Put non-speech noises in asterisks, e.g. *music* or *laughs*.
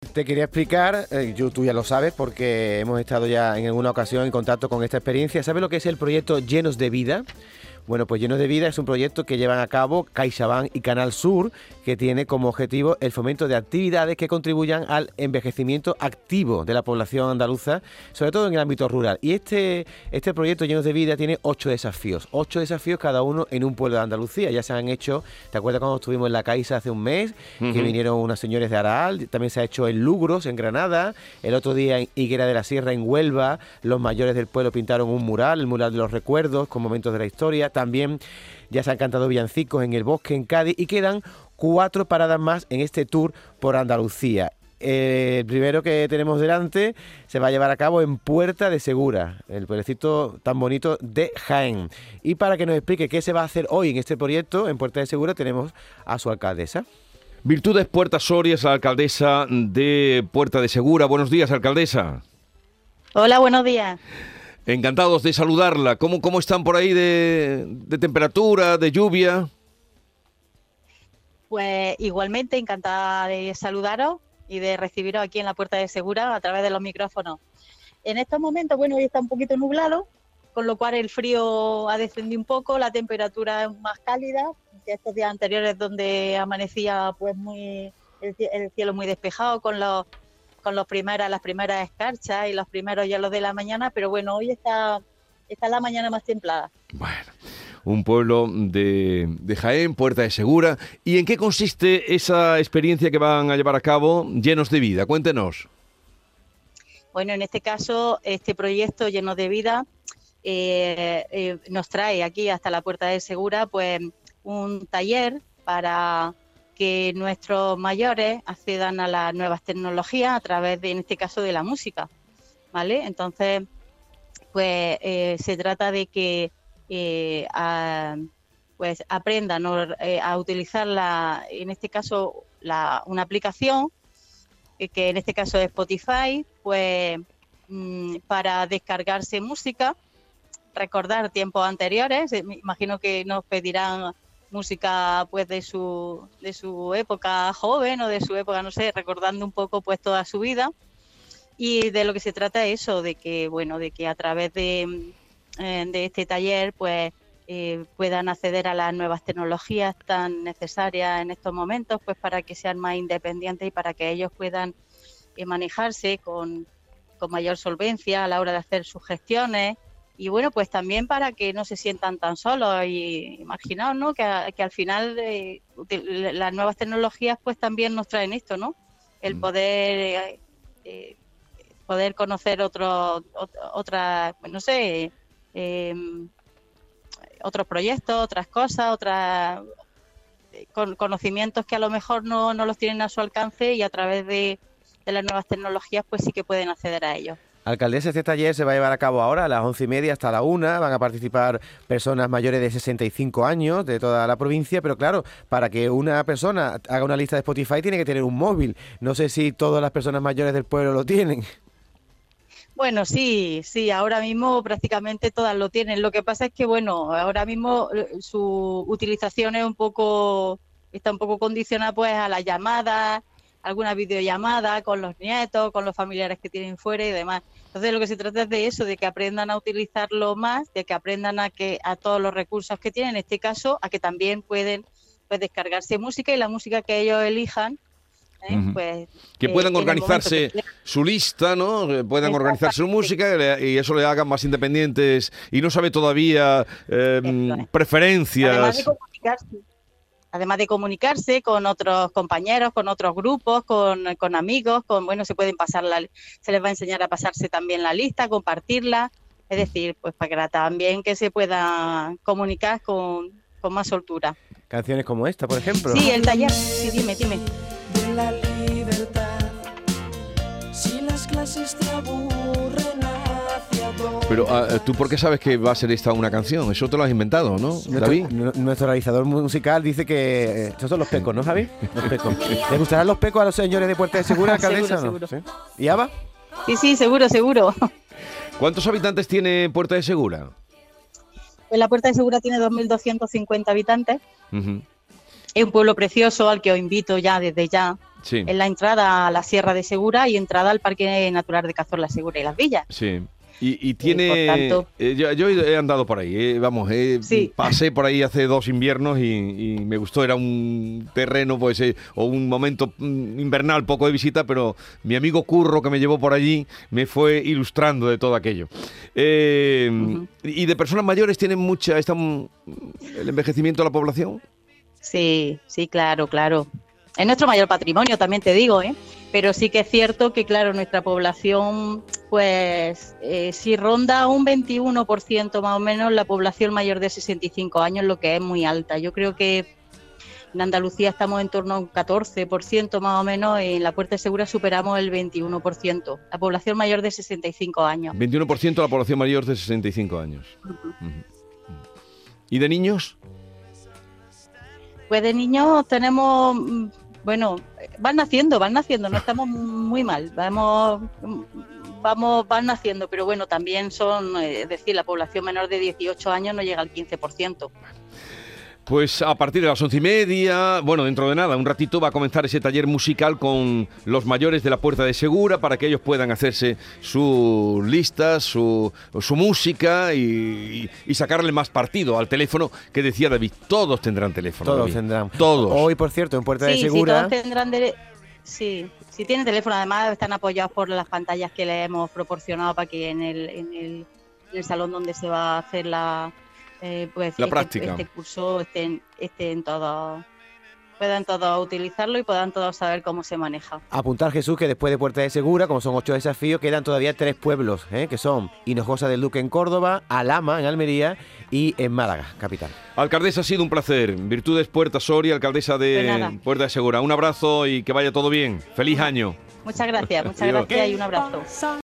Te quería explicar, eh, yo, tú ya lo sabes porque hemos estado ya en alguna ocasión en contacto con esta experiencia. ¿Sabes lo que es el proyecto Llenos de Vida? Bueno, pues Llenos de Vida es un proyecto que llevan a cabo CaixaBank y Canal Sur, que tiene como objetivo el fomento de actividades que contribuyan al envejecimiento activo de la población andaluza, sobre todo en el ámbito rural. Y este, este proyecto Llenos de Vida tiene ocho desafíos, ocho desafíos cada uno en un pueblo de Andalucía. Ya se han hecho, ¿te acuerdas cuando estuvimos en la Caixa hace un mes? Que vinieron unas señores de Araal, también se ha hecho en Lugros, en Granada, el otro día en Higuera de la Sierra, en Huelva, los mayores del pueblo pintaron un mural, el mural de los recuerdos, con momentos de la historia también ya se han cantado villancicos en el bosque en Cádiz y quedan cuatro paradas más en este tour por Andalucía. el primero que tenemos delante se va a llevar a cabo en Puerta de Segura, el pueblecito tan bonito de Jaén. Y para que nos explique qué se va a hacer hoy en este proyecto en Puerta de Segura tenemos a su alcaldesa. Virtudes Puerta Soria es la alcaldesa de Puerta de Segura. Buenos días, alcaldesa. Hola, buenos días. Encantados de saludarla. ¿Cómo, cómo están por ahí de, temperatura, de lluvia? Pues igualmente encantada de saludaros y de recibiros aquí en la Puerta de Segura a través de los micrófonos. En estos momentos, bueno, hoy está un poquito nublado, con lo cual el frío ha descendido un poco, la temperatura es más cálida que estos días anteriores donde amanecía pues muy el cielo muy despejado con los con los primeras, las primeras escarchas y los primeros hielos de la mañana, pero bueno, hoy está, está la mañana más templada. Bueno, un pueblo de, de Jaén, Puerta de Segura. ¿Y en qué consiste esa experiencia que van a llevar a cabo llenos de vida? Cuéntenos. Bueno, en este caso, este proyecto lleno de vida eh, eh, nos trae aquí hasta la Puerta de Segura pues un taller para que nuestros mayores accedan a las nuevas tecnologías a través de, en este caso, de la música, ¿vale? Entonces, pues eh, se trata de que eh, pues aprendan. Eh, a utilizar la, en este caso, la, una aplicación que- en este caso es Spotify, pues mm, para descargarse música, recordar tiempos anteriores, imagino que nos pedirán música pues de su de su época joven o de su época no sé recordando un poco pues toda su vida. Y de lo que se trata es eso de que bueno de que a través de, eh, de este taller pues eh, puedan acceder a las nuevas tecnologías tan necesarias en estos momentos pues para que sean más independientes y para que ellos puedan eh, manejarse con, con mayor solvencia a la hora de hacer sus gestiones y bueno, pues también para que no se sientan tan solos y imaginaos, ¿no? Que, a- que al final eh, las nuevas tecnologías pues también nos traen esto, ¿no? El Mm. poder eh, eh, poder conocer otros otras, no sé, eh, otros proyectos, otras cosas, otras con- conocimientos que a lo mejor no, no los tienen a su alcance y a través de, de las nuevas tecnologías pues sí que pueden acceder a ellos. Alcaldesa, este taller se va a llevar a cabo ahora a las once y media hasta la una. Van a participar personas mayores de 65 años de toda la provincia, pero claro, para que una persona haga una lista de Spotify tiene que tener un móvil. No sé si todas las personas mayores del pueblo lo tienen. Bueno, sí, sí, ahora mismo prácticamente todas lo tienen. Lo que pasa es que, bueno, ahora mismo eh, su utilización es un poco, está un poco condicionada pues a las llamadas, alguna videollamada con los nietos, con los familiares que tienen fuera y demás. Entonces lo que se trata es de eso, de que aprendan a utilizarlo más, de que aprendan a que a todos los recursos que tienen, en este caso, a que también pueden pues descargarse música y la música que ellos elijan, ¿eh? Pues Que eh, puedan organizarse que- su lista, ¿no? Puedan organizar su música y eso le hagan más independientes y no sabe todavía eh. Además preferencias. de comunicarse. Además de comunicarse con otros compañeros, con otros grupos, con, con amigos, con bueno, se pueden pasar la, se les va a enseñar a pasarse también la lista, compartirla, es decir, pues para que también que se pueda comunicar con, con más soltura. Canciones como esta, por ejemplo. Sí, el taller, sí, dime, dime. de la libertad. Si las clases te aburren. Pero ah, ¿tú por qué sabes que va a ser esta una canción? Eso te lo has inventado, ¿no, Nuestro, David? nuestro realizador musical dice que eh, estos son los pecos, ¿no, Javi? *laughs* Los pecos. ¿Le gustarán los pecos a los señores de Puerta de Segura, *laughs* alcaldesa? o no? Seguro, seguro. ¿Sí? ¿Y Ava? Sí, sí, seguro, seguro. *laughs* ¿Cuántos habitantes tiene Puerta de Segura? Pues la Puerta de Segura tiene 2.250 habitantes. Ujú. Es un pueblo precioso al que os invito ya desde ya Sí. Es la entrada a la Sierra de Segura y entrada al Parque Natural de Cazorla Segura y Las Villas. Sí. Y, y tiene. tanto- eh, yo, yo he andado por ahí, eh, vamos, eh, Sí. pasé por ahí hace dos inviernos y, y me gustó. Era un terreno, pues, eh, o un momento mm, invernal, poco de visita, pero mi amigo Curro, que me llevó por allí, me fue ilustrando de todo aquello. Eh, Ujú. ¿Y de personas mayores tienen mucha. Está, el envejecimiento de la población? Sí, sí, claro, claro. Es nuestro mayor patrimonio, también te digo, ¿eh? Pero sí que es cierto que, claro, nuestra población, pues, eh, si ronda un 21% más o menos la población mayor de 65 años, lo que es muy alta. Yo creo que en Andalucía estamos en torno a un 14% más o menos, y en la Puerta Segura superamos el 21%, la población mayor de 65 años. 21% de la población mayor de 65 años. ¿Y de niños? Pues de niños tenemos, mm, bueno, van naciendo, van naciendo, no *laughs* estamos muy mal, vamos, vamos, van naciendo, pero bueno, también son, eh, es decir, la población menor de 18 años no llega al 15%. Pues a partir de las once y media, bueno, dentro de nada, un ratito va a comenzar ese taller musical con los mayores de la Puerta de Segura para que ellos puedan hacerse su lista, su, su música y, y sacarle más partido al teléfono que decía David. Todos tendrán teléfono. Todos David. tendrán. Todos. Hoy, por cierto, en Puerta de Sí, sí, Segura. todos tendrán sí, si tienen teléfono, además están apoyados por las pantallas que les hemos proporcionado para que en el, en el, en el salón donde se va a hacer la, eh, pues, La este, práctica. este curso estén, estén todos, puedan todos utilizarlo y puedan todos saber cómo se maneja. Apuntar Jesús que después de Puerta de Segura, como son ocho desafíos, quedan todavía tres pueblos, ¿eh? que son Hinojosa del Duque en Córdoba, Alama en Almería y en Málaga, capital. Alcaldesa, ha sido un placer. Virtudes Puerta Soria, alcaldesa de. Puerta de Segura. Un abrazo y que vaya todo bien. Feliz año. Muchas gracias, muchas gracias y un abrazo.